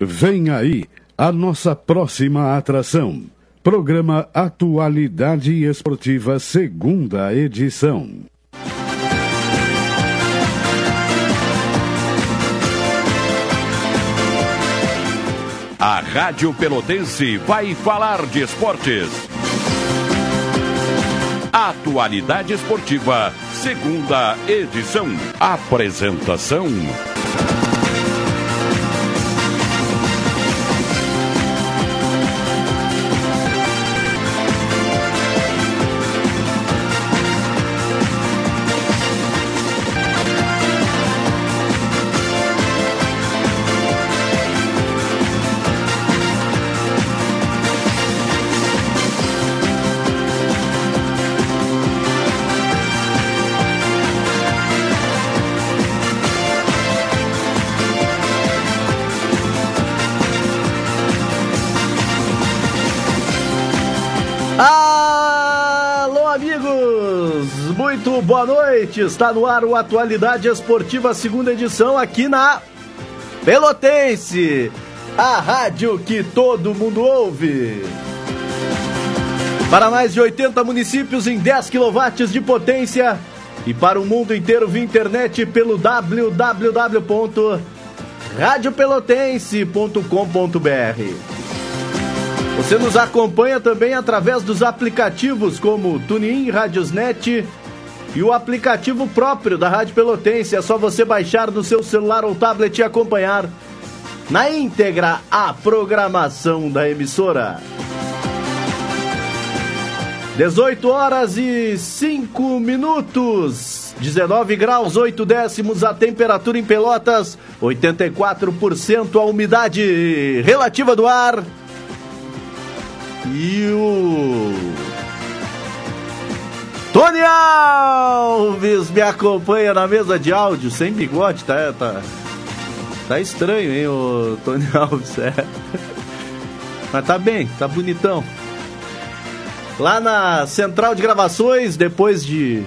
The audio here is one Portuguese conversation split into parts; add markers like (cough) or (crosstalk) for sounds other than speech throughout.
Vem aí a nossa próxima atração. Programa Atualidade Esportiva, segunda edição. A Rádio Pelotense vai falar de esportes. Atualidade Esportiva, segunda edição. Apresentação. Boa noite. Está no ar o Atualidade Esportiva, segunda edição, aqui na Pelotense, a rádio que todo mundo ouve. Para mais de 80 municípios em 10 kW de potência e para o mundo inteiro via internet pelo www.radiopelotense.com.br. Você nos acompanha também através dos aplicativos como TuneIn, Radiosnet e o aplicativo próprio da Rádio Pelotense. É só você baixar no seu celular ou tablet e acompanhar na íntegra a programação da emissora. 18 horas e 5 minutos. 19 graus 8 décimos a temperatura em Pelotas, 84% a umidade relativa do ar. E o Tony Alves me acompanha na mesa de áudio, sem bigode, tá? Tá, tá estranho, hein, o Tony (laughs) Alves, é. Mas tá bem, tá bonitão. Lá na central de gravações, depois de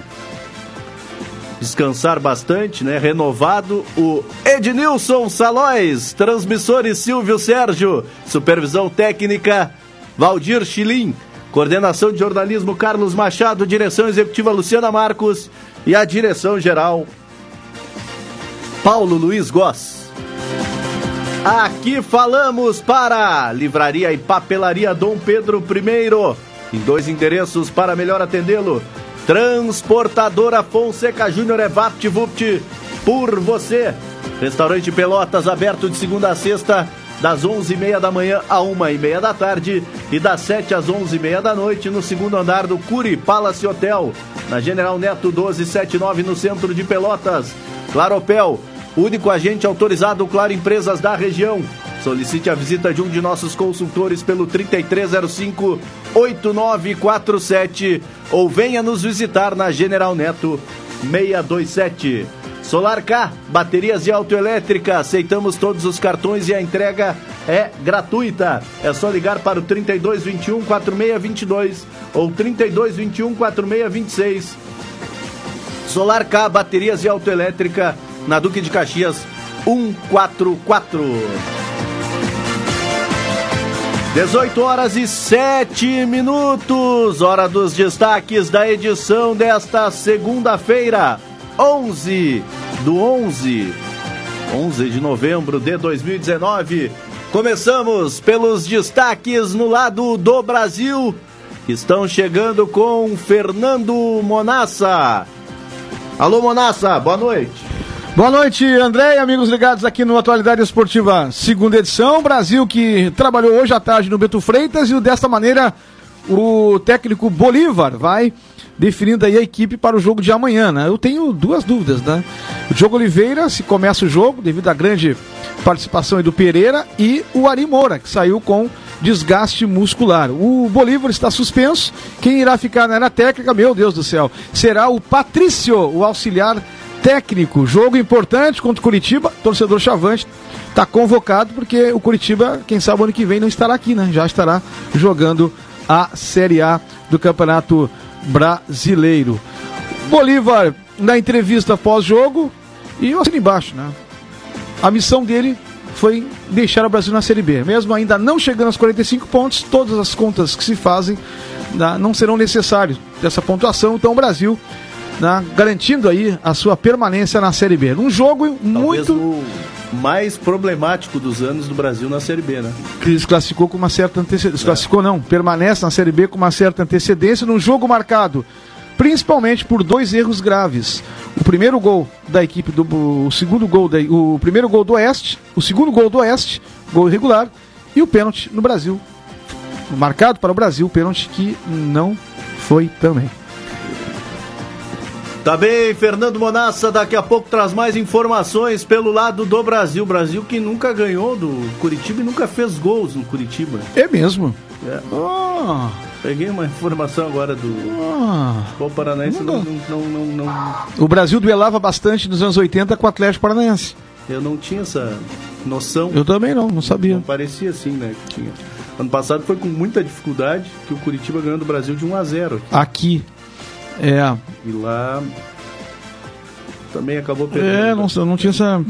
descansar bastante, né? Renovado o Ednilson Salóis, transmissores Silvio Sérgio, supervisão técnica Valdir Chilim. Coordenação de jornalismo Carlos Machado, direção executiva Luciana Marcos e a direção geral Paulo Luiz Goss. Aqui falamos para Livraria e Papelaria Dom Pedro I, em dois endereços para melhor atendê-lo. Transportadora Fonseca Júnior é VaptVupt por você. Restaurante Pelotas aberto de segunda a sexta das 11h30 da manhã a 1h30 da tarde e das 7 às 11h30 da noite no segundo andar do Curi Palace Hotel, na General Neto 1279 no centro de Pelotas. Claropel, único agente autorizado Claro Empresas da região. Solicite a visita de um de nossos consultores pelo 3305 8947 ou venha nos visitar na General Neto 627. Solar K, baterias de autoelétrica, aceitamos todos os cartões e a entrega é gratuita. É só ligar para o 3221 4622 ou 3221 4626. Solar K, baterias de autoelétrica, na Duque de Caxias 144. 18 horas e 7 minutos, hora dos destaques da edição desta segunda-feira, 11 do 11, 11 de novembro de 2019. Começamos pelos destaques no lado do Brasil. Estão chegando com Fernando Monassa. Alô, Monassa, boa noite. Boa noite, André e amigos ligados aqui no Atualidade Esportiva, segunda edição. Brasil que trabalhou hoje à tarde no Beto Freitas e desta maneira o técnico Bolívar vai definindo aí a equipe para o jogo de amanhã, né? Eu tenho duas dúvidas, né? O Diogo Oliveira, se começa o jogo, devido à grande participação do Pereira, e o Ari Moura, que saiu com desgaste muscular. O Bolívar está suspenso. Quem irá ficar na área técnica, meu Deus do céu, será o Patrício, o auxiliar técnico. Jogo importante contra o Curitiba. Torcedor Chavante está convocado porque o Curitiba, quem sabe ano que vem não estará aqui, né? Já estará jogando a Série A do Campeonato Brasileiro. Bolívar, na entrevista pós-jogo, e eu assino embaixo, né? A missão dele foi deixar o Brasil na Série B. Mesmo ainda não chegando aos 45 pontos, todas as contas que se fazem né, não serão necessárias dessa pontuação. Então o Brasil né, garantindo aí a sua permanência na Série B. Um jogo Talvez muito. O mais problemático dos anos do Brasil na Série B, né? Que desclassificou com uma certa antecedência. Desclassificou, é. não, permanece na Série B com uma certa antecedência num jogo marcado principalmente por dois erros graves. O primeiro gol da equipe do o segundo gol da, o primeiro gol do Oeste, o segundo gol do Oeste, gol irregular e o pênalti no Brasil. Marcado para o Brasil, pênalti que não foi também. Tá bem, Fernando Monassa daqui a pouco traz mais informações pelo lado do Brasil. Brasil que nunca ganhou do Curitiba e nunca fez gols no Curitiba. É mesmo? É. Oh. Peguei uma informação agora do ah, o Paranaense não, não, não, não, O Brasil duelava bastante nos anos 80 com o Atlético Paranaense. Eu não tinha essa noção. Eu também não, não sabia. Não parecia assim, né? Que tinha. Ano passado foi com muita dificuldade que o Curitiba ganhou do Brasil de 1 a 0 aqui. aqui. É. E lá também acabou perdendo. É, não, não tinha essa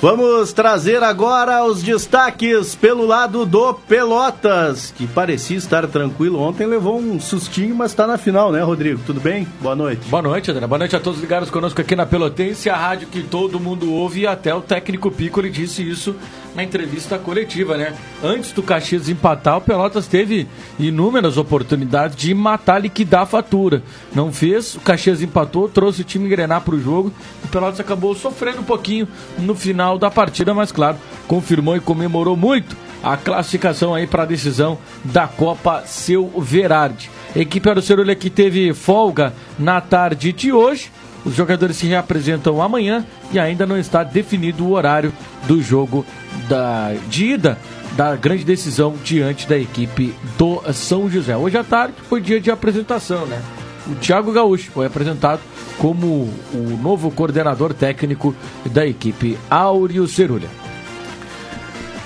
Vamos trazer agora os destaques pelo lado do Pelotas, que parecia estar tranquilo. Ontem levou um sustinho, mas está na final, né, Rodrigo? Tudo bem? Boa noite. Boa noite, André. Boa noite a todos ligados conosco aqui na Pelotense, a rádio que todo mundo ouve e até o técnico Pico ele disse isso na entrevista coletiva, né? Antes do Caxias empatar, o Pelotas teve inúmeras oportunidades de matar, liquidar a fatura. Não fez, o Caxias empatou, trouxe o time engrenar para o jogo. O Pelotas acabou sofrendo um pouquinho no final da partida, mas claro, confirmou e comemorou muito a classificação aí para a decisão da Copa Seu Verardi. Equipe Arocerolha que teve folga na tarde de hoje os jogadores se reapresentam amanhã e ainda não está definido o horário do jogo da, de ida da grande decisão diante da equipe do São José. Hoje à tarde foi dia de apresentação, né? O Thiago Gaúcho foi apresentado como o novo coordenador técnico da equipe Áureo Cerulha.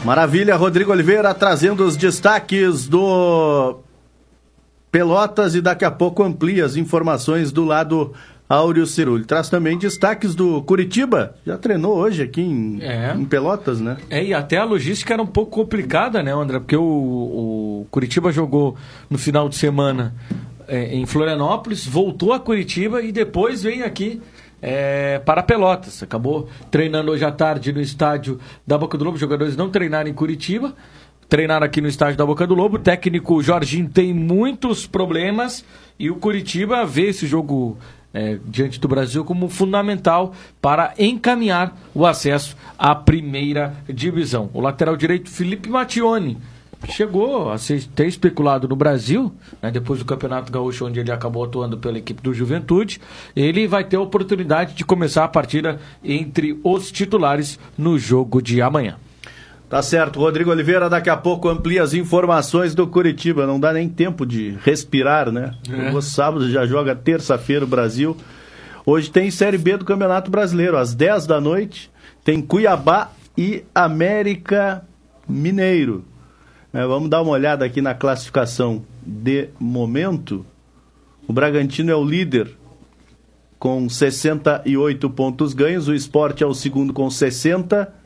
Maravilha, Rodrigo Oliveira trazendo os destaques do Pelotas e daqui a pouco amplia as informações do lado Áureo Cirulho. Traz também destaques do Curitiba, já treinou hoje aqui em, é. em, Pelotas, né? É, e até a logística era um pouco complicada, né, André? Porque o, o Curitiba jogou no final de semana em Florianópolis, voltou a Curitiba e depois vem aqui é, para Pelotas. Acabou treinando hoje à tarde no estádio da Boca do Lobo. Os jogadores não treinaram em Curitiba, treinaram aqui no estádio da Boca do Lobo. O técnico Jorginho tem muitos problemas e o Curitiba vê esse jogo é, diante do Brasil como fundamental para encaminhar o acesso à primeira divisão. O lateral direito Felipe Mattioni chegou a ser ter especulado no Brasil, né, depois do Campeonato Gaúcho, onde ele acabou atuando pela equipe do Juventude. Ele vai ter a oportunidade de começar a partida entre os titulares no jogo de amanhã. Tá certo, Rodrigo Oliveira daqui a pouco amplia as informações do Curitiba. Não dá nem tempo de respirar, né? É. O sábado já joga terça-feira o Brasil. Hoje tem Série B do Campeonato Brasileiro, às 10 da noite. Tem Cuiabá e América Mineiro. É, vamos dar uma olhada aqui na classificação de momento. O Bragantino é o líder com 68 pontos ganhos. O esporte é o segundo com 60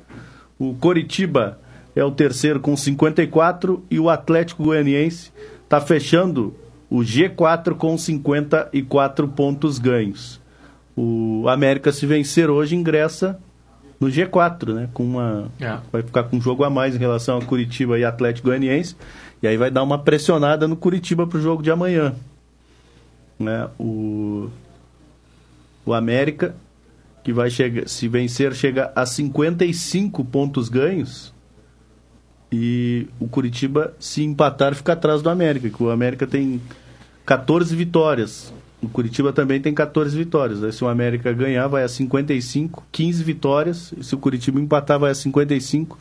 o Coritiba é o terceiro com 54 e o Atlético Goianiense está fechando o G4 com 54 pontos ganhos. O América, se vencer hoje, ingressa no G4, né? Com uma, é. Vai ficar com um jogo a mais em relação a Curitiba e Atlético Goianiense. E aí vai dar uma pressionada no Curitiba para o jogo de amanhã. Né? O, o América que vai chegar, se vencer, chega a 55 pontos ganhos. E o Curitiba, se empatar, fica atrás do América, que o América tem 14 vitórias. O Curitiba também tem 14 vitórias. Aí, se o América ganhar, vai a 55, 15 vitórias. Se o Curitiba empatar, vai a 55,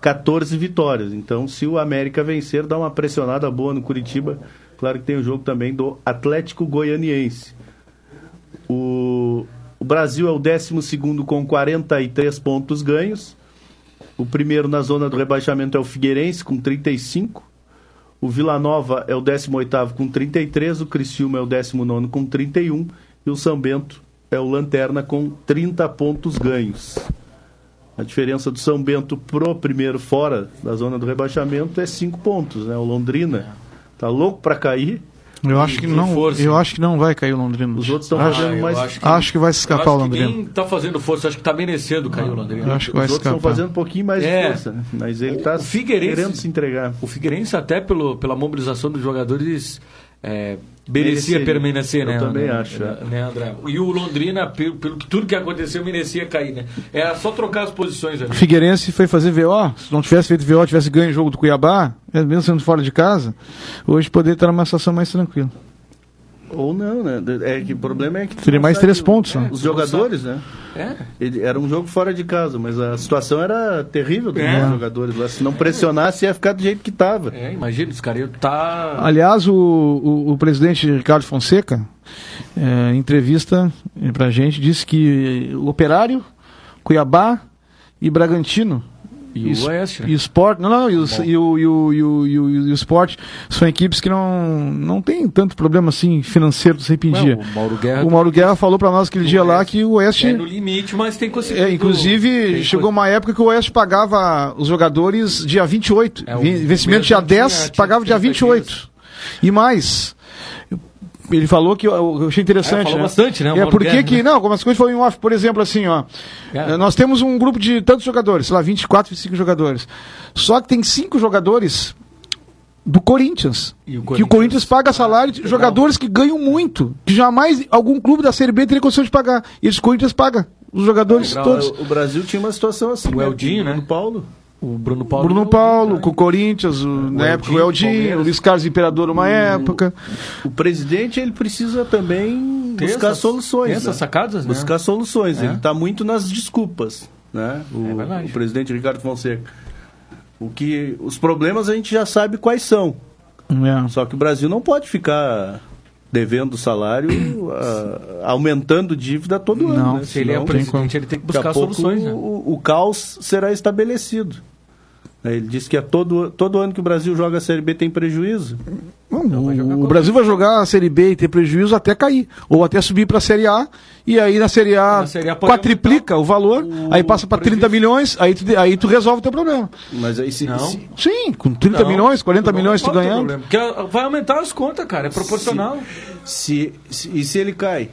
14 vitórias. Então, se o América vencer, dá uma pressionada boa no Curitiba. Claro que tem o jogo também do Atlético Goianiense. O o Brasil é o 12 com 43 pontos ganhos. O primeiro na zona do rebaixamento é o Figueirense, com 35. O Vila Nova é o 18 com 33. O Criciúma é o 19 com 31. E o São Bento é o Lanterna com 30 pontos ganhos. A diferença do São Bento pro primeiro fora da zona do rebaixamento é cinco pontos, né? O Londrina tá louco para cair. Eu acho que não, força. eu acho que não vai cair o Londrina. Os outros estão fazendo mais. acho que- acho que vai se escapar o Londrina. nem tá fazendo força, acho que tá merecendo cair o Londrina. Eu acho que vai Os outros estão escapar. fazendo um pouquinho mais É. de força, né? Mas ele tá Figueirense- querendo se entregar. O Figueirense, até pelo, pela mobilização dos jogadores, é, merecia permanecer, Eu né? também né, acho, Né, é. né, André? E o Londrina, pelo, pelo que tudo que aconteceu, merecia cair, né? Era só trocar as posições ali. Figueirense foi fazer VO. Se não tivesse feito VO, tivesse ganho o jogo do Cuiabá, mesmo sendo fora de casa, hoje poderia estar numa situação mais tranquila. Ou não, né? É que o problema é que. Seria mais três pontos, né? Os jogadores, né? É. Ele, era um jogo fora de casa, mas a situação era terrível dos É. jogadores lá. Se não pressionasse, ia ficar do jeito que estava. É, imagina, os caras iam tá. Aliás, o, o, o presidente Ricardo Fonseca, é, em entrevista pra gente, disse que o Operário, Cuiabá e Bragantino. E o Oeste, né? E o Sport, não, não, e, os- e o, e, o, e, o, e, o, e o Sport são equipes que não, não tem tanto problema assim financeiro se arrependia. Não, o Mauro Guerra. O Mauro Guerra falou pra nós aquele dia lá que o Oeste. É no limite, mas tem conseguido. É, inclusive, tem chegou uma época que o Oeste pagava os jogadores dia 28. É, o vencimento dia mesmo tinha- 10, tinha pagava dia 30 28. E mais. Ele falou que eu, eu achei interessante. É, falou né? bastante, né, o É, por que né? Não, algumas coisas foram em off. Por exemplo, assim, ó. É. eh, Nós temos um grupo de tantos jogadores, sei lá, 24, 25 jogadores. Só que tem cinco jogadores do Corinthians. E o Que o Corinthians paga salário de jogadores que ganham muito. Que jamais algum clube da Série B teria condição de pagar. E os Corinthians pagam. Os jogadores Legal, todos. O Brasil tinha uma situação assim. O Eldinho, né? O Paulo. O Bruno Paulo. Bruno Paulo, com o Corinthians, o- na época o Eldinho, o Luiz Carlos Imperador uma época. O presidente ele precisa também Tem buscar essas- soluções. tem essas né? sacadas, né? Buscar soluções. É. Ele está muito nas desculpas, né? O, É verdade. o presidente Ricardo Fonseca. O que os problemas a gente já sabe quais são. É. Só que o Brasil não pode ficar devendo salário, ah, aumentando dívida todo ano. Não, né? Se ele é Senão, presidente, ele tem que buscar soluções, né? o, o caos será estabelecido. Ele disse que é todo, todo ano que o Brasil joga a Série B tem prejuízo. Não, vai jogar o. Brasil vai jogar a Série B e ter prejuízo até cair. Ou até subir para a Série A. E aí na Série A, Na Série A pode quatriplica o valor. o aí passa para 30 prejuízo. milhões. Aí tu, aí tu resolve o teu problema. Mas aí se, Não. se- Sim, com 30 Não, milhões, 40 não milhões tu ganhando. problema, Porque vai aumentar as contas, cara. É proporcional. Se, se- e se ele cai?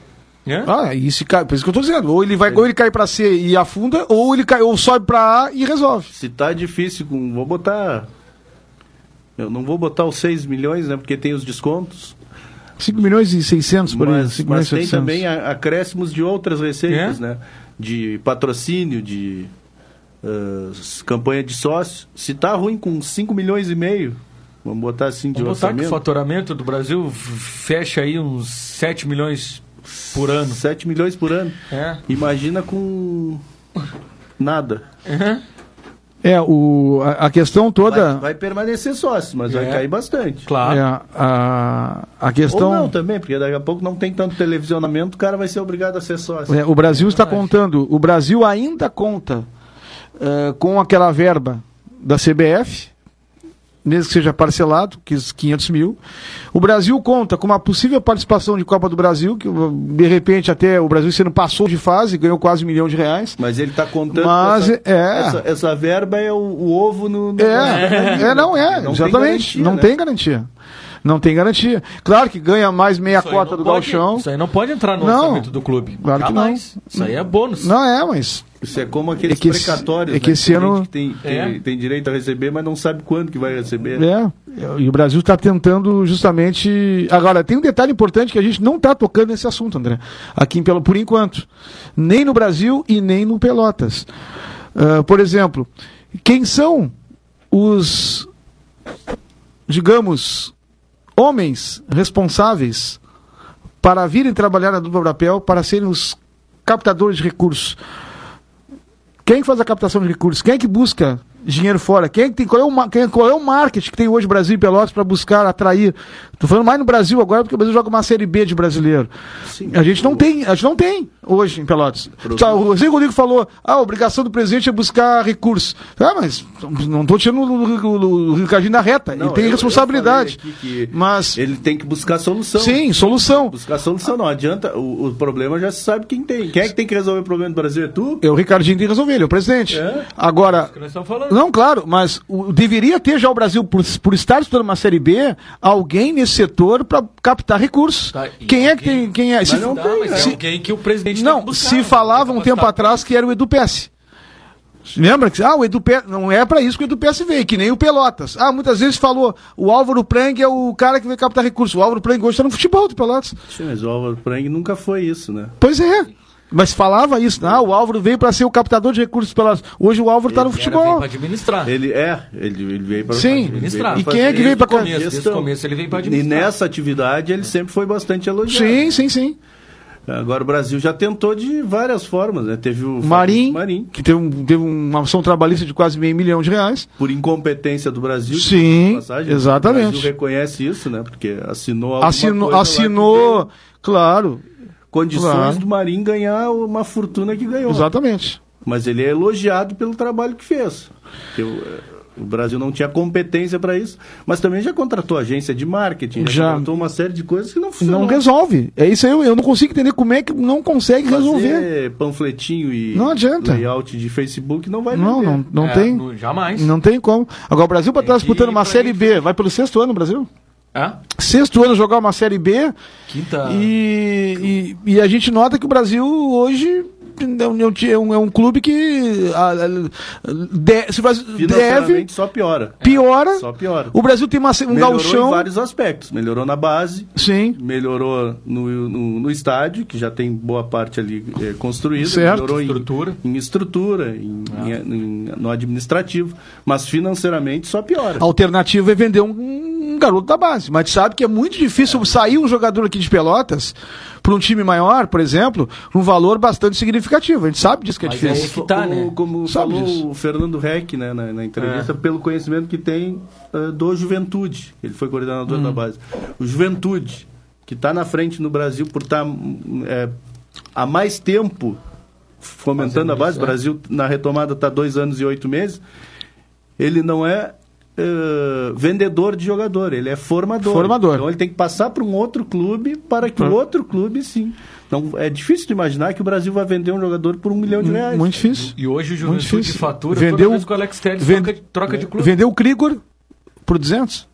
É? Ah, e se cai, por isso que eu tô dizendo. Ou ele vai, ou ele cai para C e afunda, ou ele cai, ou sobe para A e resolve. Se tá difícil. Vou botar. Eu não vou botar os 6 milhões, né? Porque tem os descontos. 5 milhões e 600 por aí. Mas, 5 mas tem 700. também acréscimos de outras receitas, É? né? De patrocínio, de s- campanha de sócio. Se tá ruim com 5 milhões e meio, vamos botar assim de Vamos botar que o faturamento do Brasil fecha aí uns 7 milhões por ano. 7 milhões por ano. É. Imagina com nada. Uhum. É, o, a, a questão toda. Vai, vai permanecer sócio, mas vai É. cair bastante. Claro. É, a, a Ou questão. não também, porque daqui a pouco não tem tanto televisionamento, o cara vai ser obrigado a ser sócio. É, o Brasil está contando, o Brasil ainda conta eh, com aquela verba da CBF, mesmo que seja parcelado, que os 500 mil. O Brasil conta com uma possível participação de Copa do Brasil, que de repente até o Brasil sendo passou de fase, ganhou quase um milhão de reais. Mas ele está contando Mas, essa, é. essa, essa verba é o, o ovo no. no- É, é, não é, Não tem exatamente. garantia, não né? tem garantia. Não tem garantia. Claro que ganha mais meia Isso cota do pode- galchão. Isso aí não pode entrar no Não. orçamento do clube. Claro que não. Isso aí é bônus. Não é, mas Isso é como aqueles É que esse- precatórios. é que né? esse Tem ano- que tem, É. tem direito a receber, mas não sabe quando que vai receber. É, e o Brasil está tentando justamente. Agora, tem um detalhe importante que a gente não está tocando nesse assunto, André. Aqui em Pelotas, por enquanto. Nem no Brasil e nem no Pelotas. Ah, por exemplo, quem são os, digamos, homens responsáveis para virem trabalhar na dupla papel, para serem os captadores de recursos? Quem faz a captação de recursos? Quem é que busca dinheiro fora. Quem é que tem, qual, é o, quem, qual é o marketing que tem hoje Brasil e Pelotas para buscar atrair? Tô falando mais no Brasil agora porque o Brasil joga uma série B de brasileiro. a gente não tem, a gente não tem hoje em Pelotas. Só, o Zé Rodrigo falou: "Ah, a obrigação do presidente é buscar recursos". Ah, mas não tô tirando o, Ricardinho da reta. Não, ele tem eu- eu responsabilidade. aqui que Mas Ele tem que buscar solução. sim, solução. Buscar solução, não adianta. O, o problema já se sabe quem tem. Quem é que tem que resolver o problema do Brasil? É tu? É o Ricardinho tem que resolver, ele é o presidente. É? Agora, que nós estamos falando. Não, claro, mas o- deveria ter já o Brasil, por, por estar estudando uma Série B, alguém nesse setor para captar recursos. Tá, quem é que tem. Quem é? Se- não Dá, tem, mas né? é alguém que o presidente não, buscar, se né? falava um tempo atrás que era o EduPS. Lembra que ah, o EduPS não é para isso que o EduPS veio, que nem o Pelotas. Ah, muitas vezes falou, o Álvaro Prang é o cara que vai captar recursos. O Álvaro Prang hoje está no futebol do Pelotas. Sim, mas o Álvaro Prang nunca foi isso, né? Pois é. Mas falava isso, ah, o Álvaro veio para ser o captador de recursos do Pelotas. Hoje o Álvaro está no Era, vem futebol. pra administrar. Ele é, ele, ele veio para Sim. Administrar. E quem é que veio o começo, desde o começo ele vem pra E administrar. nessa atividade ele sempre foi bastante elogiado. Sim, sim, sim. Agora o Brasil já tentou de várias formas, né? Teve o Marim, Marim, que teve, um- teve uma ação trabalhista de quase meio milhão de reais. por incompetência do Brasil. Sim, passagem, exatamente. O Brasil reconhece isso, né? Porque assinou alguma Assinou, assinou claro, condições Claro. do Marim ganhar uma fortuna que ganhou. exatamente. Mas ele é elogiado pelo trabalho que fez. Porque o, o Brasil não tinha competência para isso, mas também já contratou agência de marketing, já, Já. contratou uma série de coisas que não funcionam. Não resolve. É isso aí, eu, eu não consigo entender como é que não consegue resolver. Fazer panfletinho e Não adianta. layout de Facebook não vai Não, vender. não, não É, tem. jamais. Não tem como. Agora o Brasil para estar Tem que disputando uma série. B, vai pelo sexto ano, Brasil? É? Sexto ano jogar uma série B Quinta. e, e, e a gente nota que o Brasil hoje é um, é um- é um clube que ah, ah, de- se deve Financeiramente só piora. piora. Só piora. O Brasil tem uma, um Melhorou gauchão. em vários aspectos. Melhorou na base, Sim. melhorou no, no, no estádio, que já tem boa parte ali eh, construída. Certo. Melhorou em- Estrutura. Em, estrutura, em, em- em- no administrativo. Mas financeiramente só piora. A alternativa é vender um, um garoto da base. Mas sabe que é muito difícil sair um jogador aqui de Pelotas para um time maior, por exemplo, um valor bastante significativo. A gente sabe disso que é Mas difícil. é que tá, como né? como Sabe falou disso. o Fernando Reck né, na, na entrevista, É. pelo conhecimento que tem eh, do Juventude. Ele foi coordenador Hum. da base. O Juventude, que está na frente no Brasil por estar há mais tempo fomentando a base, o é. Brasil na retomada está dois anos e oito meses, ele não é eh, vendedor de jogador, ele é formador. Formador. Então ele tem que passar para um outro clube para que o Hum. outro clube sim. Então é difícil de imaginar que o Brasil vai vender um jogador por um milhão de reais. Muito difícil. E hoje o Juventude difícil. fatura Vendeu- toda vez que o Alex Telles vende- troca, de- troca de clube. Vendeu o Krigor por 200?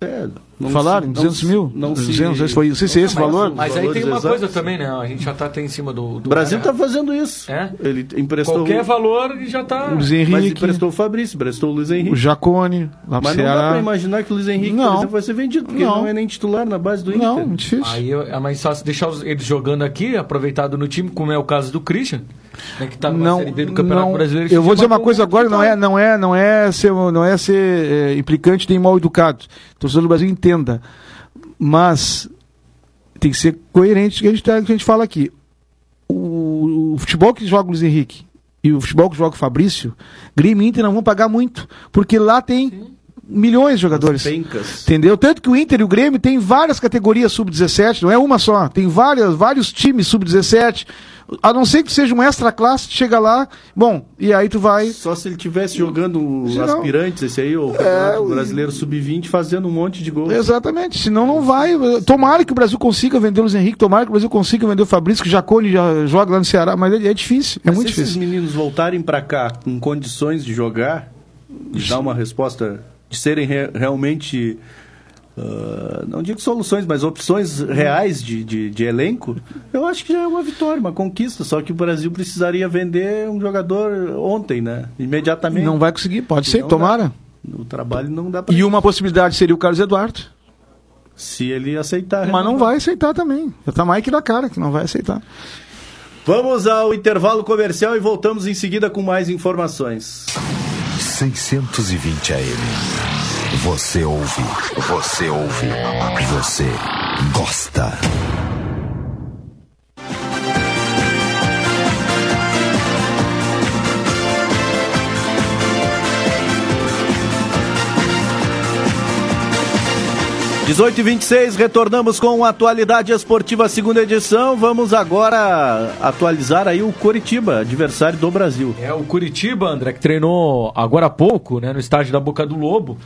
É, não Falaram? se- 200 não mil? Não 200, se, foi não sei se é esse Mas- valor. Mas aí tem uma coisa também, né? A gente já tá até em cima do. do O Brasil está fazendo isso. É? Ele emprestou Qualquer o, valor e já tá. O Luiz mas Henrique, emprestou o Fabrício, emprestou o Luiz o Henrique. Jacone, lá Mas não dá Ceará. para imaginar que o Luiz Henrique, Não. exemplo, vai ser vendido, porque Não. não é nem titular na base do Inter. Não, muito difícil. Aí é mais fácil deixar eles jogando aqui, aproveitado no time, como é o caso do Christian, né, que tá não, série B do Campeonato não, Brasileiro. eu vou dizer uma coisa agora, não é, não é, não é ser, não é ser é, implicante nem mal educado. O torcedor do Brasil entenda, mas tem que ser coerente com o que a gente, tá- que a gente fala aqui. O, o futebol que joga o Luiz Henrique e o futebol que joga o Fabrício, Grêmio e Inter não vão pagar muito, porque lá tem milhões de jogadores. Pencas. Entendeu? Tanto que o Inter e o Grêmio tem várias categorias sub-17, não é uma só, tem várias, vários times sub-17. A não ser que seja um extra classe, chega lá, bom, e aí tu vai. Só se ele tivesse jogando Não. aspirantes, esse aí, o Campeonato Brasileiro Sub-20, fazendo um monte de gols. Exatamente, senão não vai. Tomara que o Brasil consiga vender o Luiz Henrique, tomara que o Brasil consiga vender o Fabrício, que o Jacone já joga lá no Ceará, mas é, é difícil, é Mas muito se esses difícil. meninos voltarem para cá com condições de jogar, de dar uma resposta, de serem re- realmente, ah, não digo soluções, mas opções reais de, de, de elenco, eu acho que já é uma vitória, uma conquista. Só que o Brasil precisaria vender um jogador ontem, né? Imediatamente. Não vai conseguir, pode ser, Não tomara. O trabalho não dá para. E uma possibilidade seria o Carlos Eduardo, Se ele aceitar. mas não renovar. vai aceitar também. Já tá mais que na cara que não vai aceitar. Vamos ao intervalo comercial e voltamos em seguida com mais informações. 620 AM. Você ouve, você ouve, você gosta. 18 e 26 retornamos com a Atualidade Esportiva segunda edição. Vamos agora atualizar aí o Curitiba, adversário do Brasil. É o Curitiba, André, que treinou agora há pouco, né, no estádio da Boca do Lobo.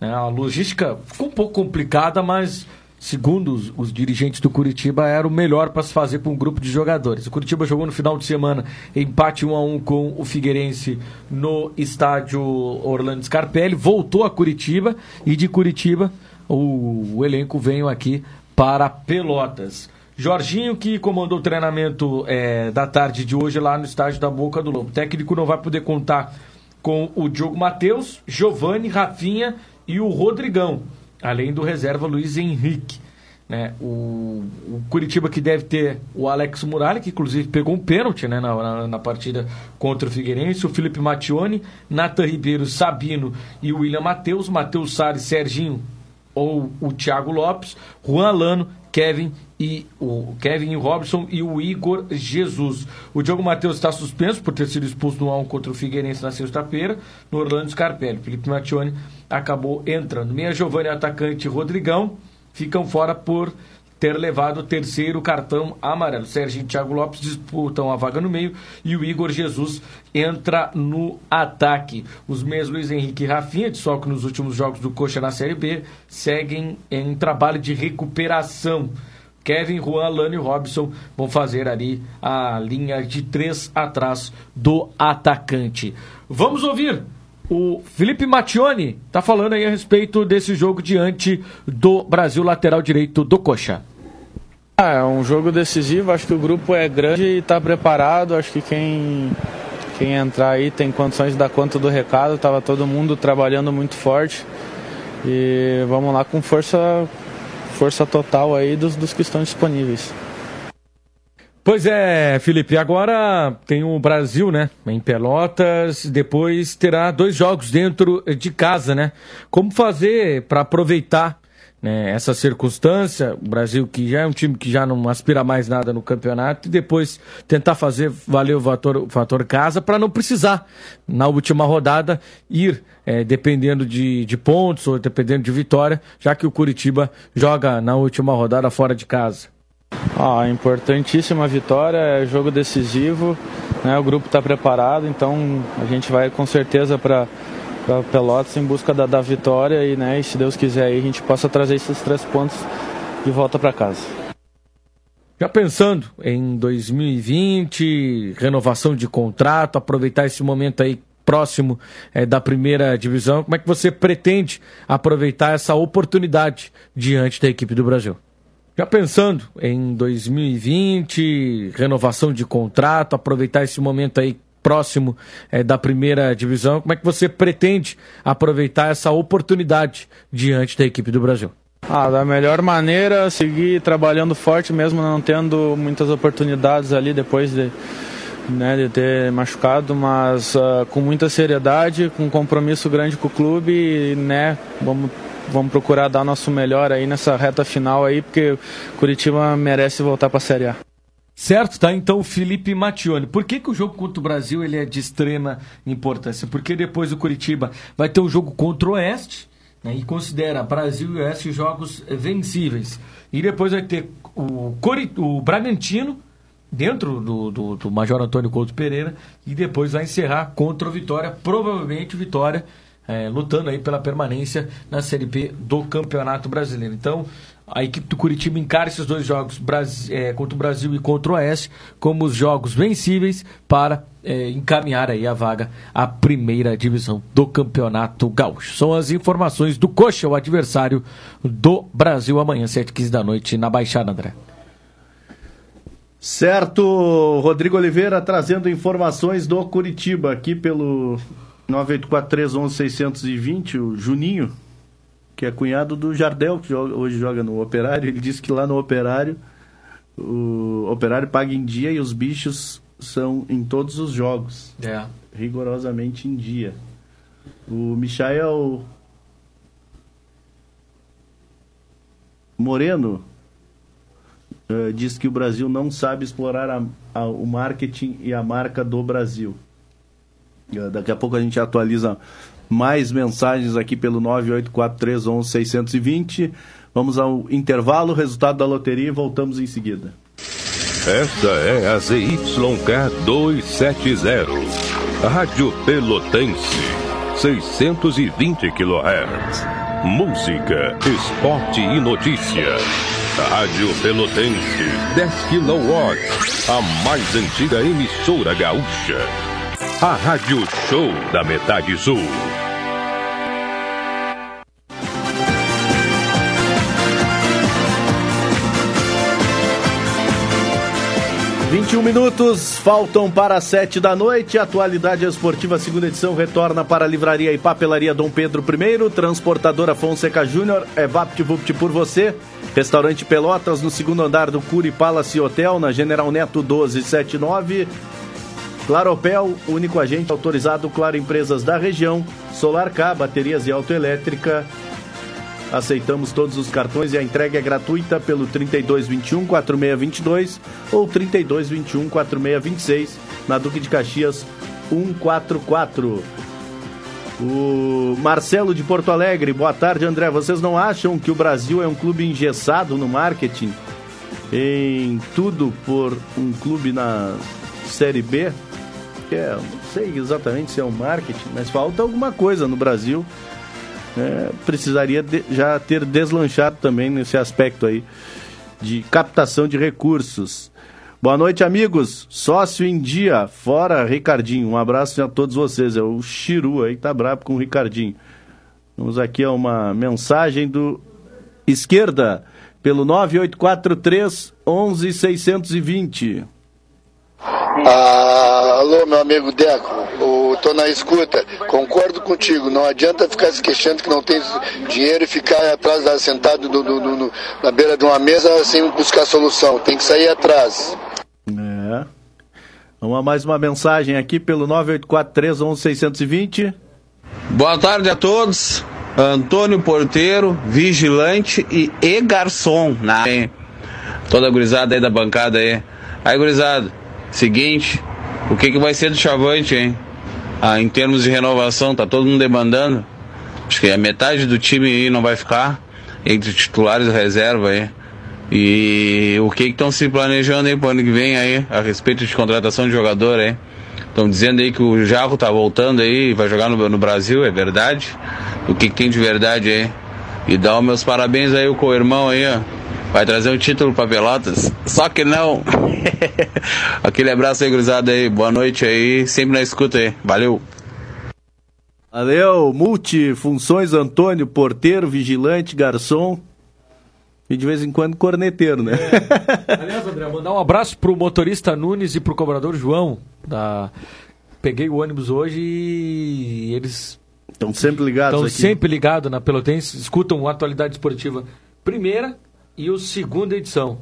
É, a logística ficou um pouco complicada, mas segundo os, os, dirigentes do Curitiba, era o melhor para se fazer com um grupo de jogadores. O Curitiba jogou no final de semana empate 1 a 1 com o Figueirense no estádio Orlando Scarpelli, voltou a Curitiba e de Curitiba o, o elenco veio aqui para Pelotas. Jorginho, que comandou o treinamento é, da tarde de hoje lá no estádio da Boca do Lobo. O técnico não vai poder contar com o Diogo Matheus, Giovanni, Rafinha e o Rodrigão, além do reserva Luiz Henrique. Né? O, o, Curitiba que deve ter o Alex Muralha, que inclusive pegou um pênalti né, na, na, na, partida contra o Figueirense, o Felipe Mattione, Nathan Ribeiro, Sabino e William Matheus, Matheus Salles, Serginho ou o Thiago Lopes, Juan Alano, Kevin e o Kevin Robson e o Igor Jesus. O Diogo Matheus está suspenso por ter sido expulso no 1 contra o Figueirense na sexta-feira, no Orlando Scarpelli. Felipe Mattione acabou entrando. Meia Giovanni, atacante Rodrigão, ficam fora por ter levado o terceiro cartão amarelo. Sérgio e Thiago Lopes disputam a vaga no meio e o Igor Jesus entra no ataque. Os meios Luiz Henrique e Rafinha, de que nos últimos jogos do Coxa na Série B, seguem em trabalho de recuperação. Kevin, Juan, Lano e Robson vão fazer ali a linha de três atrás do atacante. Vamos ouvir o Felipe Mattioni está falando aí a respeito desse jogo diante do Brasil lateral direito do Coxa. Ah, é um jogo decisivo, acho que o grupo é grande e está preparado, acho que quem, quem entrar aí tem condições de dar conta do recado, estava todo mundo trabalhando muito forte e vamos lá com força, força total aí dos, dos que estão disponíveis. Pois é, Felipe, agora tem o Brasil, né, em Pelotas, depois terá dois jogos dentro de casa, né? Como fazer para aproveitar né, essa circunstância, o Brasil que já é um time que já não aspira mais nada no campeonato, e depois tentar fazer valer o fator, o fator casa para não precisar, na última rodada, ir é, dependendo de, de pontos ou dependendo de vitória, já que o Curitiba joga na última rodada fora de casa. Ah, importantíssima vitória, é jogo decisivo, né, o grupo está preparado, então a gente vai com certeza para Pelotas em busca da, da vitória e, né, e se Deus quiser aí a gente possa trazer esses três pontos de volta para casa. Já pensando em 2020, renovação de contrato, aproveitar esse momento aí próximo é, da primeira divisão, como é que você pretende aproveitar essa oportunidade diante da equipe do Brasil? Já pensando em 2020, renovação de contrato, aproveitar esse momento aí próximo é, da primeira divisão. Como é que você pretende aproveitar essa oportunidade diante da equipe do Brasil? Ah, da melhor maneira, seguir trabalhando forte, mesmo não tendo muitas oportunidades ali depois de, né, de ter machucado, mas uh, com muita seriedade, com compromisso grande com o clube, e, né, vamos, vamos procurar dar nosso melhor aí nessa reta final aí, porque Curitiba merece voltar para a Série A. Certo, tá? Então, Felipe Mattione. Por que, que o jogo contra o Brasil ele é de extrema importância? Porque depois o Curitiba vai ter o um jogo contra o Oeste, né, e considera Brasil e Oeste jogos vencíveis. E depois vai ter o, Cori o Bragantino dentro do, do, do Major Antônio Couto Pereira e depois vai encerrar contra o Vitória, provavelmente Vitória é, lutando aí pela permanência na Série B do Campeonato Brasileiro. Então, a equipe do Curitiba encara esses dois jogos é, contra o Brasil e contra o Oeste como os jogos vencíveis para é, encaminhar aí a vaga à primeira divisão do Campeonato Gaúcho. São as informações do Coxa, o adversário do Brasil, amanhã, 7h15 da noite, na Baixada, André. Certo, Rodrigo Oliveira trazendo informações do Curitiba aqui pelo 984311620, o Juninho que é cunhado do Jardel, que joga, hoje joga no Operário. Ele disse que lá no Operário, o Operário paga em dia e os bichos são em todos os jogos. É. Rigorosamente em dia. O Michael Moreno uh, diz que o Brasil não sabe explorar a, a, o marketing e a marca do Brasil. Uh, daqui a pouco a gente atualiza mais mensagens aqui pelo 984311620. Vamos ao intervalo, resultado da loteria e voltamos em seguida. Esta é a ZYK 270, Rádio Pelotense, 620 kHz. Música, esporte e notícia. Rádio Pelotense, 10 kW, a mais antiga emissora gaúcha. A Rádio Show da Metade Sul. 21 minutos, faltam para 7 da noite. Atualidade Esportiva, segunda edição, retorna para a Livraria e Papelaria Dom Pedro I, Transportadora Fonseca Júnior, é VaptVupt por você. Restaurante Pelotas, no segundo andar do Curi Palace Hotel, na General Neto 1279. Claropel, único agente autorizado, Claro Empresas da região. Solar K, baterias e autoelétrica. Aceitamos todos os cartões e a entrega é gratuita pelo 3221 4622 ou 3221 4626 na Duque de Caxias 144. O Marcelo de Porto Alegre, boa tarde, André. Vocês não acham que o Brasil é um clube engessado no marketing? Em tudo por um clube na Série B? É, não sei exatamente se é um marketing, mas falta alguma coisa no Brasil é, precisaria de, já ter deslanchado também nesse aspecto aí de captação de recursos. Boa noite, amigos. Sócio em dia, fora Ricardinho. Um abraço a todos vocês. É o Chiru aí, tá bravo com o Ricardinho. Vamos aqui a uma mensagem do esquerda pelo 9843 11620. Ah, alô, meu amigo Deco, tô na escuta. Concordo contigo, não adianta ficar se queixando que não tem dinheiro e ficar atrás da, sentado do, do, do, na beira de uma mesa sem buscar solução. Tem que sair atrás. É. Vamos a mais uma mensagem aqui pelo 984311620. Boa tarde a todos. Antônio Porteiro, vigilante e, e garçom. Na... Toda a gurizada aí da bancada aí. Aí, gurizada. Seguinte, o que, que vai ser do Chavante, hein? Ah, em termos de renovação, tá todo mundo demandando. Acho que a metade do time aí não vai ficar, entre titulares e reserva aí. E o que estão se planejando aí pro ano que vem aí, a respeito de contratação de jogador aí? Estão dizendo aí que o Jarro tá voltando aí, vai jogar no, no Brasil, é verdade? O que, que tem de verdade aí? E dá os meus parabéns aí o irmão aí, ó vai trazer um título para Pelotas. Só que não. (laughs) Aquele abraço aí, cruzado aí. Boa noite aí. Sempre na escuta aí. Valeu. Valeu. Multifunções Antônio, porteiro, vigilante, garçom. E de vez em quando corneteiro, né? É. (laughs) Aliás, André, mandar um abraço pro motorista Nunes e pro cobrador João. Da... Peguei o ônibus hoje e eles Estão sempre ligados Estão sempre ligados na Pelotense, escutam a atualidade esportiva primeira e o segunda edição.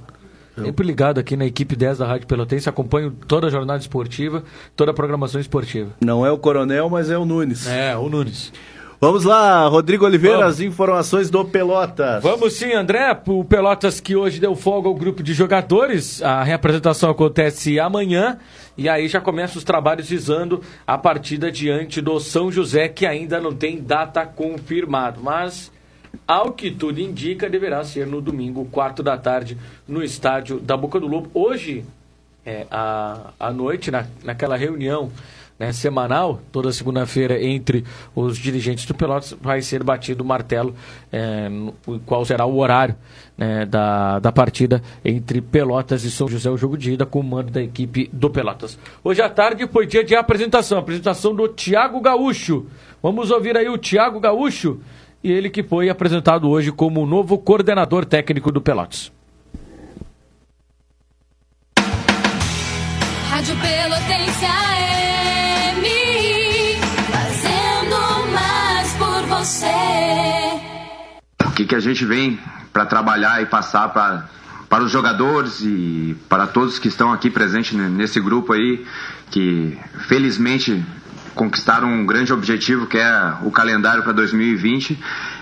Sempre ligado aqui na equipe 10 da Rádio Pelotense, acompanho toda a jornada esportiva, toda a programação esportiva. Não é o Coronel, mas é o Nunes. É, o Nunes. Vamos lá, Rodrigo Oliveira, Vamos. as informações do Pelotas. Vamos sim, André. O Pelotas que hoje deu folga ao grupo de jogadores. A reapresentação acontece amanhã. E aí já começam os trabalhos visando a partida diante do São José, que ainda não tem data confirmada. Mas, ao que tudo indica, deverá ser no domingo, quarto da tarde, no estádio da Boca do Lobo. Hoje, é, à, à noite, na, naquela reunião né, semanal, toda segunda-feira, entre os dirigentes do Pelotas, vai ser batido o martelo, é, no, qual será o horário né, da, da partida entre Pelotas e São José, o jogo de ida, com o mando da equipe do Pelotas. Hoje à tarde foi dia de apresentação, apresentação do Thiago Gaúcho. Vamos ouvir aí o Thiago Gaúcho, e ele que foi apresentado hoje como o novo coordenador técnico do Pelotas. Rádio Pelotense AM, fazendo mais por você. O que, que a gente vem para trabalhar e passar pra, para os jogadores e para todos que estão aqui presentes ne- nesse grupo aí, que felizmente conquistaram um grande objetivo que é o calendário para 2020,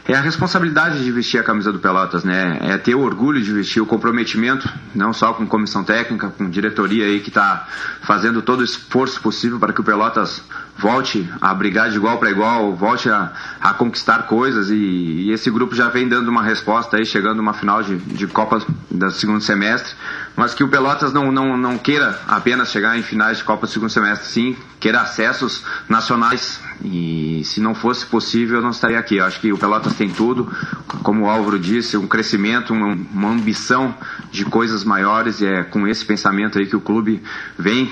é a responsabilidade de vestir a camisa do Pelotas, né? É ter o orgulho de vestir o comprometimento, não só com comissão técnica, com diretoria aí que está fazendo todo o esforço possível para que o Pelotas volte a brigar de igual para igual, volte a, a conquistar coisas e, e, esse grupo já vem dando uma resposta aí, chegando uma final de, de Copa do segundo semestre, mas que o Pelotas não, não, não queira apenas chegar em finais de Copa do segundo semestre, sim, queira acessos nacionais e se não fosse possível eu não estaria aqui. Eu acho que o Pelotas tem tudo, como o Álvaro disse, um crescimento, uma, uma ambição de coisas maiores e é com esse pensamento aí que o clube vem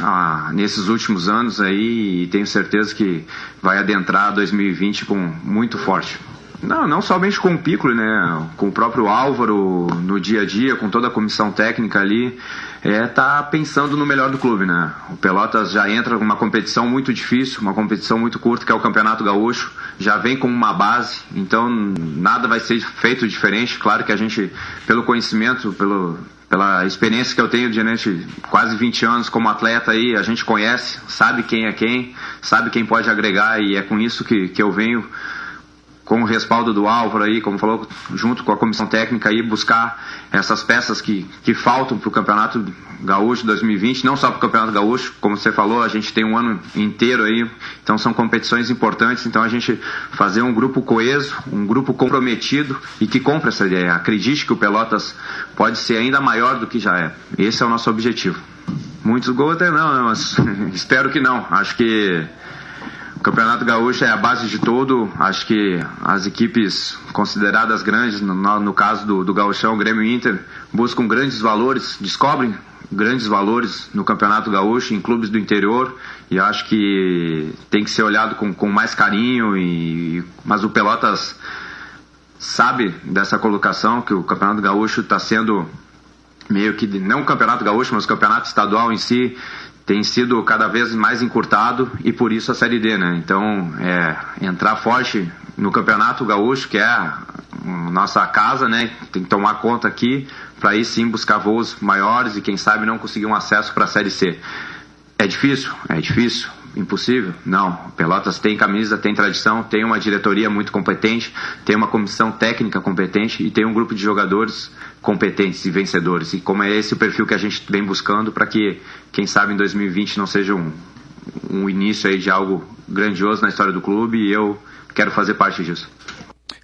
ah, nesses últimos anos aí e tenho certeza que vai adentrar 2020 com muito forte. Não, não somente com o Piccolo, né? Com o próprio Álvaro no dia a dia, com toda a comissão técnica ali, é tá pensando no melhor do clube, né? O Pelotas já entra numa competição muito difícil, uma competição muito curta que é o Campeonato Gaúcho, já vem com uma base, então nada vai ser feito diferente. Claro que a gente, pelo conhecimento, pelo pela experiência que eu tenho diante quase 20 anos como atleta aí, a gente conhece, sabe quem é quem, sabe quem pode agregar e é com isso que, que eu venho com o respaldo do Álvaro aí, como falou, junto com a comissão técnica aí, buscar essas peças que, que faltam para o Campeonato Gaúcho 2020, não só para o Campeonato Gaúcho, como você falou, a gente tem um ano inteiro aí, então são competições importantes, então a gente fazer um grupo coeso, um grupo comprometido e que compre essa ideia. Acredite que o Pelotas pode ser ainda maior do que já é. Esse é o nosso objetivo. Muitos gols até não, né, mas (laughs) espero que não. Acho que Campeonato Gaúcho é a base de todo. Acho que as equipes consideradas grandes, no, no caso do, do Gauchão, Grêmio Inter, buscam grandes valores, descobrem grandes valores no Campeonato Gaúcho, em clubes do interior, e acho que tem que ser olhado com, com mais carinho. E, mas o Pelotas sabe dessa colocação, que o Campeonato Gaúcho está sendo meio que, não o Campeonato Gaúcho, mas o Campeonato Estadual em si, tem sido cada vez mais encurtado e por isso a Série D, né? Então, é, entrar forte no Campeonato Gaúcho, que é a nossa casa, né? Tem que tomar conta aqui para aí sim buscar voos maiores e quem sabe não conseguir um acesso para a Série C. É difícil? É difícil. Impossível? Não. Pelotas tem camisa, tem tradição, tem uma diretoria muito competente, tem uma comissão técnica competente e tem um grupo de jogadores competentes e vencedores. E como é esse o perfil que a gente vem buscando para que, quem sabe, em 2020 não seja um, um início aí de algo grandioso na história do clube e eu quero fazer parte disso.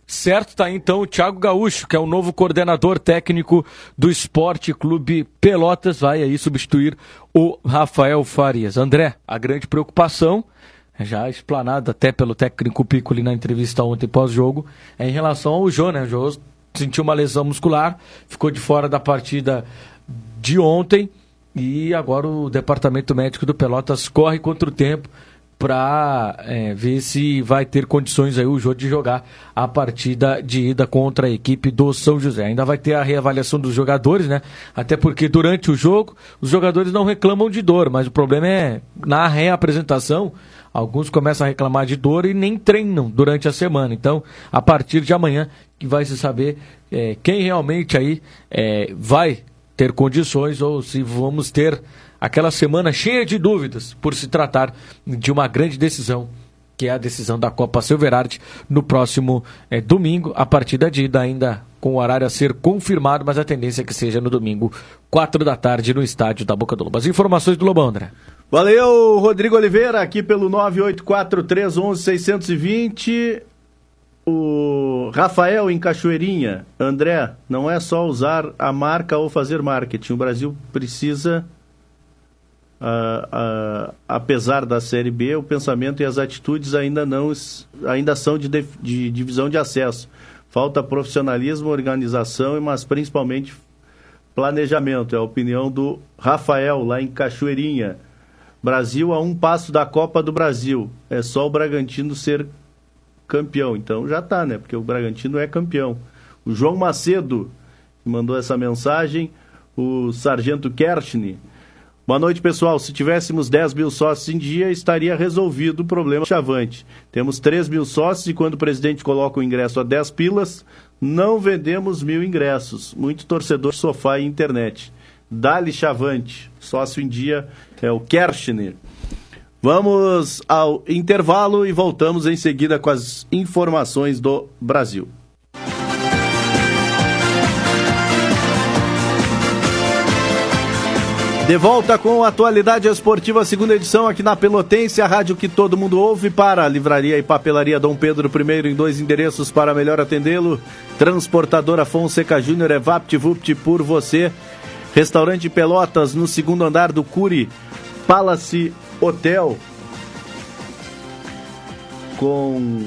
Certo, tá aí então o Thiago Gaúcho, que é o novo coordenador técnico do Esporte Clube Pelotas, vai aí substituir o Rafael Farias. André, a grande preocupação, já explanada até pelo técnico Piccoli na entrevista ontem pós-jogo, é em relação ao Jô, né? O Jô sentiu uma lesão muscular, ficou de fora da partida de ontem e agora o departamento médico do Pelotas corre contra o tempo para é, ver se vai ter condições aí o jogo de jogar a partida de ida contra a equipe do São José. Ainda vai ter a reavaliação dos jogadores, né? Até porque durante o jogo os jogadores não reclamam de dor, mas o problema é na reapresentação alguns começam a reclamar de dor e nem treinam durante a semana. Então, a partir de amanhã que vai se saber é, quem realmente aí é, vai ter condições ou se vamos ter aquela semana cheia de dúvidas por se tratar de uma grande decisão, que é a decisão da Copa Silverard no próximo é, domingo, a partida de ida ainda com o horário a ser confirmado, mas a tendência é que seja no domingo, 4 da tarde, no estádio da Boca do Lobo. As informações do Lobão, André. Valeu, Rodrigo Oliveira, aqui pelo 984-311-620. O Rafael em Cachoeirinha. André, não é só usar a marca ou fazer marketing. O Brasil precisa Uh, uh, apesar da Série B, o pensamento e as atitudes ainda não ainda são de, de, divisão de acesso. Falta profissionalismo, organização, mas principalmente planejamento. É a opinião do Rafael, lá em Cachoeirinha. Brasil a um passo da Copa do Brasil. É só o Bragantino ser campeão. Então já está, né? Porque o Bragantino é campeão. O João Macedo mandou essa mensagem. O Sargento Kershny Boa noite, pessoal. Se tivéssemos 10 mil sócios em dia, estaria resolvido o problema chavante. Temos 3 mil sócios e quando o presidente coloca o ingresso a 10 pilas, não vendemos mil ingressos. Muito torcedor sofá e internet. Dali Chavante, sócio em dia é o Kershner. Vamos ao intervalo e voltamos em seguida com as informações do Brasil. De volta com a Atualidade Esportiva, segunda edição aqui na Pelotense, a rádio que todo mundo ouve para a Livraria e Papelaria Dom Pedro I em dois endereços para melhor atendê-lo. Transportadora Fonseca Júnior é VaptVupt por você. Restaurante Pelotas no segundo andar do Curi Palace Hotel com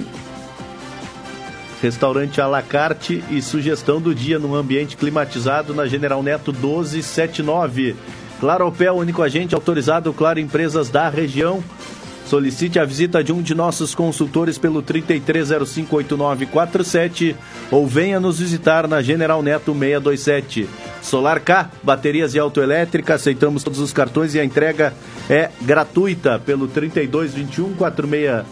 restaurante à la carte e sugestão do dia num ambiente climatizado na General Neto 1279. Claro Opel único agente autorizado Claro Empresas da região. Solicite a visita de um de nossos consultores pelo 33058947 ou venha nos visitar na General Neto 627. Solar K, baterias e autoelétrica, aceitamos todos os cartões e a entrega é gratuita pelo 322146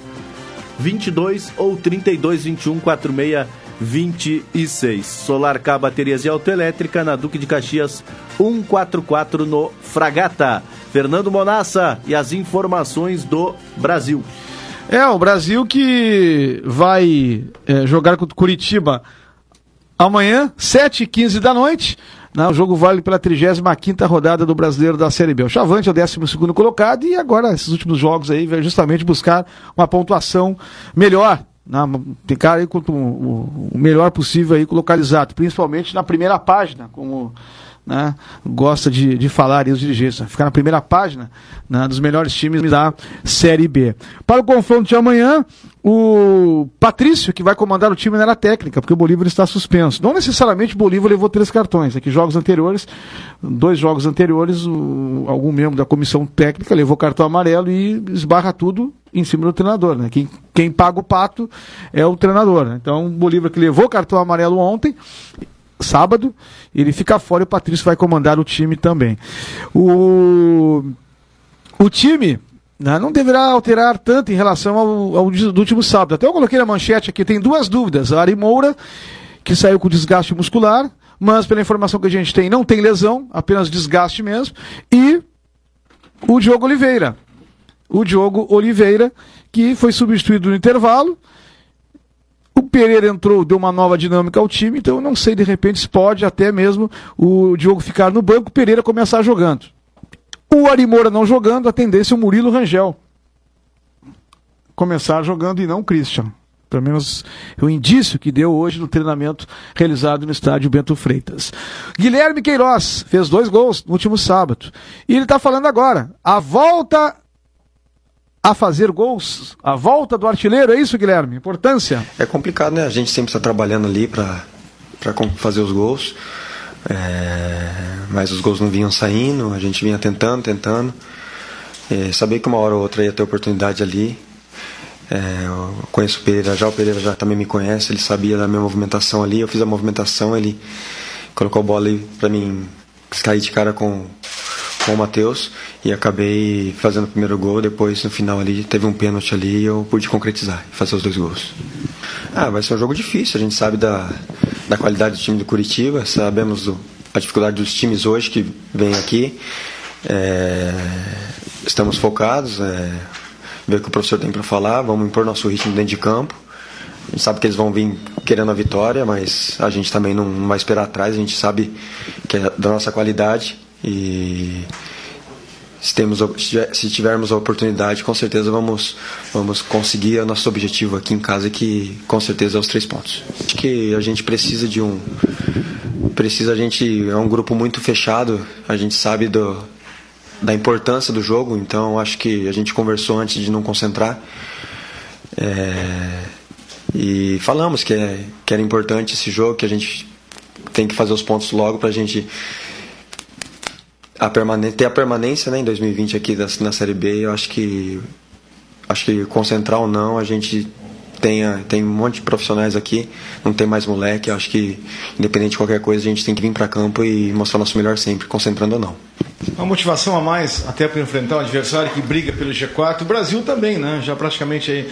22 ou 322146 26. Solarcar Baterias e Autoelétrica na Duque de Caxias 144 no Fragata. Fernando Monassa e as informações do Brasil. É, o Brasil que vai é, jogar contra o Curitiba amanhã, 7h15 da noite. Não, o jogo vale pela 35 rodada do Brasileiro da Série B. O Chavante é o 12 colocado e agora, esses últimos jogos aí, vai justamente buscar uma pontuação melhor né, ficar aí com o, o melhor possível aí localizado, principalmente na primeira página, como né, gosta de, de falar e os dirigentes, ficar na primeira página né, dos melhores times da Série B. Para o confronto de amanhã, o Patrício, que vai comandar o time na área técnica, porque o Bolívar está suspenso. Não necessariamente o Bolívar levou três cartões, é que jogos anteriores, dois jogos anteriores, o, algum membro da comissão técnica levou cartão amarelo e esbarra tudo em cima do treinador. Né? Quem, quem paga o pato é o treinador. Né? Então, o Bolívar que levou cartão amarelo ontem sábado, ele fica fora e o Patrício vai comandar o time também. O, o time né, não deverá alterar tanto em relação ao, ao do último sábado. Até eu coloquei na manchete aqui, tem duas dúvidas. A Ari Moura, que saiu com desgaste muscular, mas pela informação que a gente tem, não tem lesão, apenas desgaste mesmo. E o Diogo Oliveira. O Diogo Oliveira, que foi substituído no intervalo, o Pereira entrou, deu uma nova dinâmica ao time, então eu não sei, de repente, se pode até mesmo o Diogo ficar no banco, o Pereira começar jogando. O Arimora não jogando, a tendência é o Murilo Rangel começar jogando e não o Christian. Pelo menos o indício que deu hoje no treinamento realizado no estádio Bento Freitas. Guilherme Queiroz fez dois gols no último sábado. E ele está falando agora. A volta a fazer gols, a volta do artilheiro, é isso, Guilherme? Importância? É complicado, né? A gente sempre está trabalhando ali para fazer os gols, é... mas os gols não vinham saindo, a gente vinha tentando, tentando. É, sabia que uma hora ou outra ia ter oportunidade ali. É, eu conheço o Pereira já, o Pereira já também me conhece, ele sabia da minha movimentação ali, eu fiz a movimentação, ele colocou a bola ali para mim cair de cara com, com o Matheus e acabei fazendo o primeiro gol. Depois, no final ali, teve um pênalti ali e eu pude concretizar e fazer os dois gols. Ah, vai ser um jogo difícil. A gente sabe da, da qualidade do time do Curitiba, sabemos do, a dificuldade dos times hoje que vêm aqui. É, estamos focados, é, ver o que o professor tem para falar, vamos impor nosso ritmo dentro de campo. A gente sabe que eles vão vir querendo a vitória, mas a gente também não, vai esperar atrás. A gente sabe que é da nossa qualidade e se, temos, se tivermos a oportunidade, com certeza vamos, vamos conseguir o nosso objetivo aqui em casa, que com certeza é os três pontos. Acho que a gente precisa de um. Precisa, a gente. É um grupo muito fechado, a gente sabe do, da importância do jogo, então acho que a gente conversou antes de não concentrar. É, e falamos que, é, que era importante esse jogo, que a gente tem que fazer os pontos logo para a gente a ter a permanência né, em 2020 aqui na Série B, eu acho que acho que concentrar ou não, a gente tem, tem um monte de profissionais aqui, não tem mais moleque, eu acho que independente de qualquer coisa, a gente tem que vir para campo e mostrar nosso melhor sempre, concentrando ou não. Uma motivação a mais até para enfrentar um adversário que briga pelo G4, o Brasil também, né? Já praticamente aí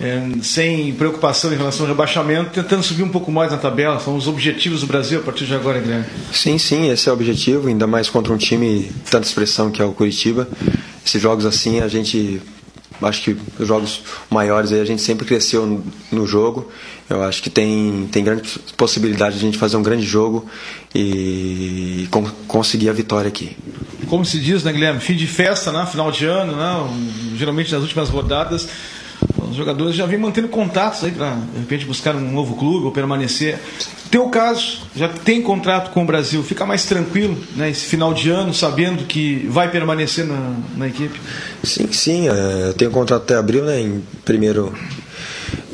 é, sem preocupação em relação ao rebaixamento, tentando subir um pouco mais na tabela. São os objetivos do Brasil a partir de agora, Guilherme. Sim, sim, esse é o objetivo, ainda mais contra um time tanta expressão que é o Curitiba. Esses jogos assim a gente acho que os jogos maiores aí a gente sempre cresceu no, jogo. Eu acho que tem, tem grande possibilidade de a gente fazer um grande jogo e con conseguir a vitória aqui. Como se diz, né, Guilherme? Fim de festa, né? Final de ano, né? Geralmente nas últimas rodadas os jogadores já vêm mantendo contatos aí para de repente buscar um novo clube ou permanecer. Teu caso, já tem contrato com o Brasil, fica mais tranquilo, né? Esse final de ano, sabendo que vai permanecer na, na equipe? Sim, sim. É, eu tenho contrato até abril, né? Em primeiro,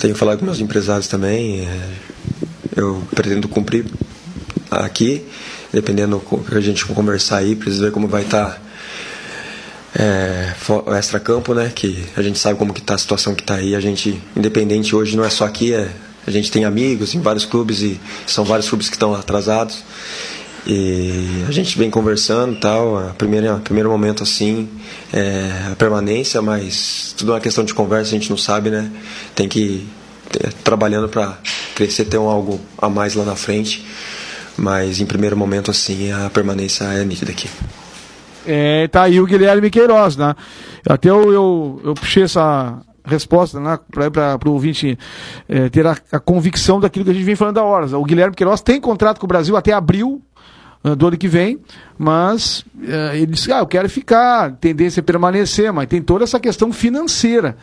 tenho falado com meus empresários também. É, eu pretendo cumprir aqui, dependendo do que a gente conversar aí, precisa ver como vai estar. Tá é, extra-campo, né? Que a gente sabe como que tá a situação que está aí. A gente, independente hoje, não é só aqui, é, a gente tem amigos em vários clubes e são vários clubes que estão atrasados. E a gente vem conversando tal. A primeira, primeiro momento assim é a permanência, mas tudo é uma questão de conversa, a gente não sabe, né? Tem que ir trabalhando para crescer, ter um algo a mais lá na frente. Mas em primeiro momento assim a permanência é nítida aqui. É, tá aí o Guilherme Queiroz, né? Até eu, eu, eu puxei essa resposta né, para o ouvinte é, ter a, a, convicção daquilo que a gente vem falando há horas. O Guilherme Queiroz tem contrato com o Brasil até abril uh, do ano que vem, mas uh, ele disse: ah, eu quero ficar, tendência é permanecer, mas tem toda essa questão financeira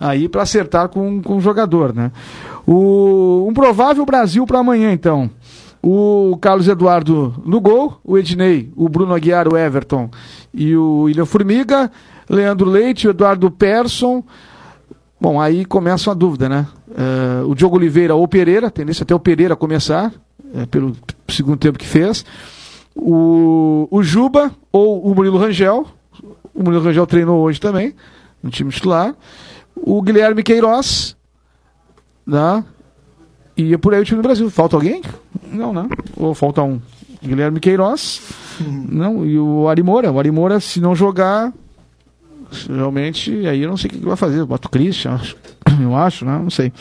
aí para acertar com, com o jogador. Né? O, um provável Brasil para amanhã, então o Carlos Eduardo no gol, o Ednei, o Bruno Aguiar, o Everton e o William Formiga, Leandro Leite, o Eduardo Persson. Bom, aí começa a dúvida, né? Uh, o Diogo Oliveira ou Pereira, tendência até o Pereira começar, é, pelo segundo tempo que fez. O, o Juba ou o Murilo Rangel. O Murilo Rangel treinou hoje também, no time titular. O Guilherme Queiroz, né? E é por aí o time do Brasil. Falta alguém? Não, não. Ou falta um. Guilherme Queiroz. Uhum. Não, e o Arimora. O Arimora, se não jogar, realmente, aí eu não sei o que vai fazer. Bota o Christian, eu acho, (coughs) né? Não sei.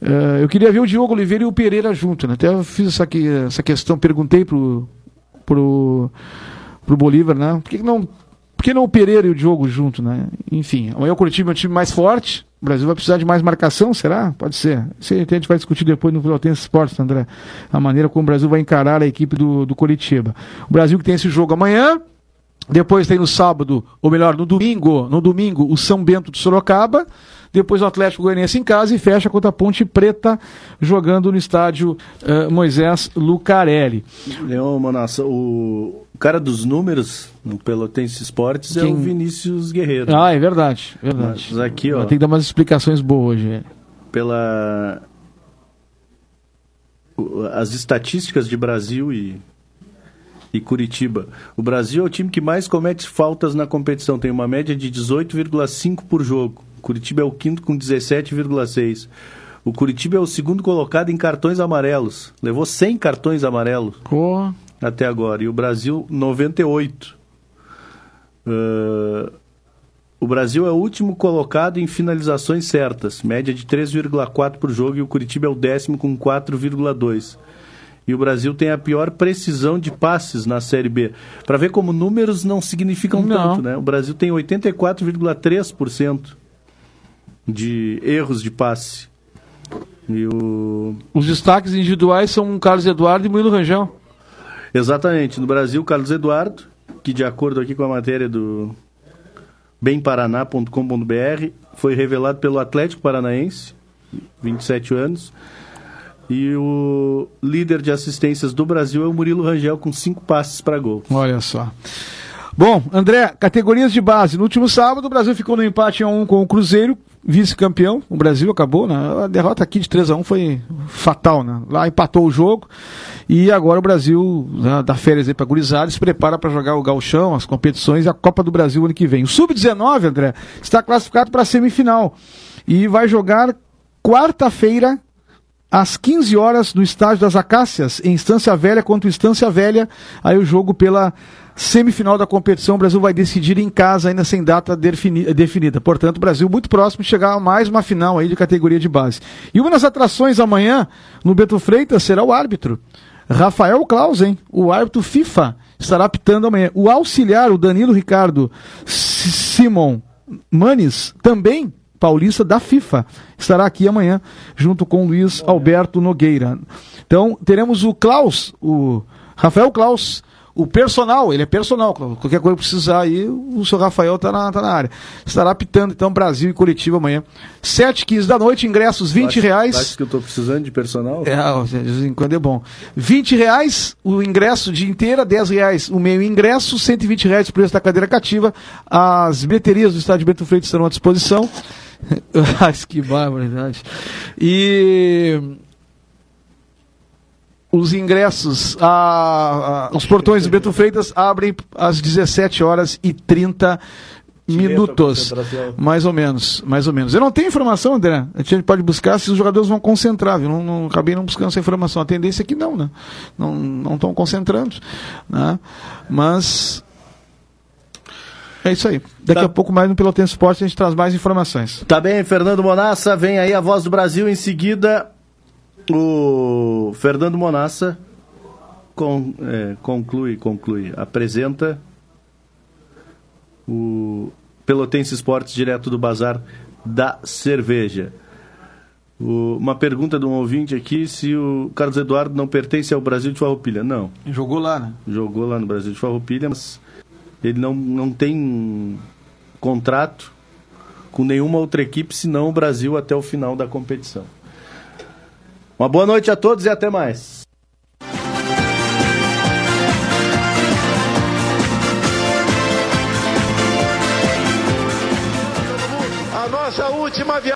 Uh, eu queria ver o Diogo Oliveira e o Pereira junto, né? Até eu fiz essa, aqui, essa questão, perguntei pro, pro, pro Bolívar, né? Por que, que não por que não o Pereira e o Diogo junto, né? Enfim, amanhã o Curitiba é um time mais forte. O Brasil vai precisar de mais marcação, será? Pode ser. Isso a gente vai discutir depois no Pelotense Esportes, André. A maneira como o Brasil vai encarar a equipe do, do Curitiba. O Brasil que tem esse jogo amanhã. Depois tem no sábado, ou melhor, no domingo, no domingo, o São Bento de Sorocaba. Depois o Atlético Goianiense em casa e fecha contra a Ponte Preta, jogando no estádio uh, Moisés Lucarelli. Leão Manassa, o cara dos números no Pelotense Esportes Quem... é o Vinícius Guerreiro. Ah, é verdade, verdade. Mas aqui, ó. Tem que dar umas explicações boas hoje. Pela as estatísticas de Brasil e e Curitiba. O Brasil é o time que mais comete faltas na competição, tem uma média de 18,5 por jogo. Curitiba é o quinto com 17,6. O Curitiba é o segundo colocado em cartões amarelos. Levou 100 cartões amarelos Porra. Até agora. E o Brasil, 98. Uh, o Brasil é o último colocado em finalizações certas, média de 3,4 por jogo, e o Curitiba é o décimo com 4,2. E o Brasil tem a pior precisão de passes na Série B. Para ver como números não significam não. tanto, né? O Brasil tem 84,3% de erros de passe. E o... Os destaques individuais são Carlos Eduardo e Murilo Rangel. Exatamente. No Brasil, Carlos Eduardo, que de acordo aqui com a matéria do bemparaná.com.br, foi revelado pelo Atlético Paranaense, 27 anos. E o líder de assistências do Brasil é o Murilo Rangel, com cinco passes para gol. Olha só. Bom, André, categorias de base. No último sábado, o Brasil ficou no empate 1 um com o Cruzeiro, vice-campeão. O Brasil acabou, né? A derrota aqui de 3 a 1 foi fatal, né? Lá empatou o jogo. E agora o Brasil né, dá férias aí para gurizada, se prepara para jogar o Galchão, as competições e a Copa do Brasil ano que vem. O Sub-19, André, está classificado para a semifinal. E vai jogar quarta-feira às 15 horas no estádio das Acácias, em Estância Velha contra Estância Velha. Aí o jogo pela semifinal da competição, o Brasil vai decidir em casa, ainda sem data definida. Portanto, o Brasil muito próximo de chegar a mais uma final aí de categoria de base. E uma das atrações amanhã, no Beto Freitas, será o árbitro. Rafael Clausen, o árbitro FIFA, estará apitando amanhã. O auxiliar, o Danilo Ricardo Simon Manes, também paulista da FIFA, estará aqui amanhã, junto com Luiz Alberto Nogueira. Então, teremos o Klaus, o Rafael Klaus, o personal, ele é personal, qualquer coisa que precisar aí, o seu Rafael tá na, tá na área. Estará apitando, então, Brasil e Curitiba amanhã. 7 15 da noite, ingressos 20 Acho- reais. Acho que eu tô precisando de personal? É, de vez em quando é bom. 20 reais o ingresso de inteira, 10 reais o meio ingresso, 120 reais o preço da cadeira cativa. As bilheterias do estádio Bento Freitas estarão à disposição. (laughs) Ai, que barbaridade. E os ingressos, a- a- os portões do Bento Freitas abrem às 17 horas e 30 minutos. Mais ou menos, mais ou menos. Eu não tenho informação, André. A gente pode buscar se os jogadores vão concentrar, viu? Não, não acabei não buscando essa informação. A tendência é que não, né? Não não estão concentrando, né? Mas é isso aí. Daqui a pouco mais no Pelotense Esporte a gente traz mais informações. Tá bem, Fernando Monassa, vem aí a voz do Brasil. Em seguida, o Fernando Monassa con- é, conclui, conclui, apresenta o Pelotense Esportes direto do Bazar da Cerveja. O- uma pergunta de um ouvinte aqui se o Carlos Eduardo não pertence ao Brasil de Farroupilha. Não. Jogou lá, né? Jogou lá no Brasil de Farroupilha, mas ele não, não tem contrato com nenhuma outra equipe senão o Brasil até o final da competição. Uma boa noite a todos e até mais. A nossa última viagem.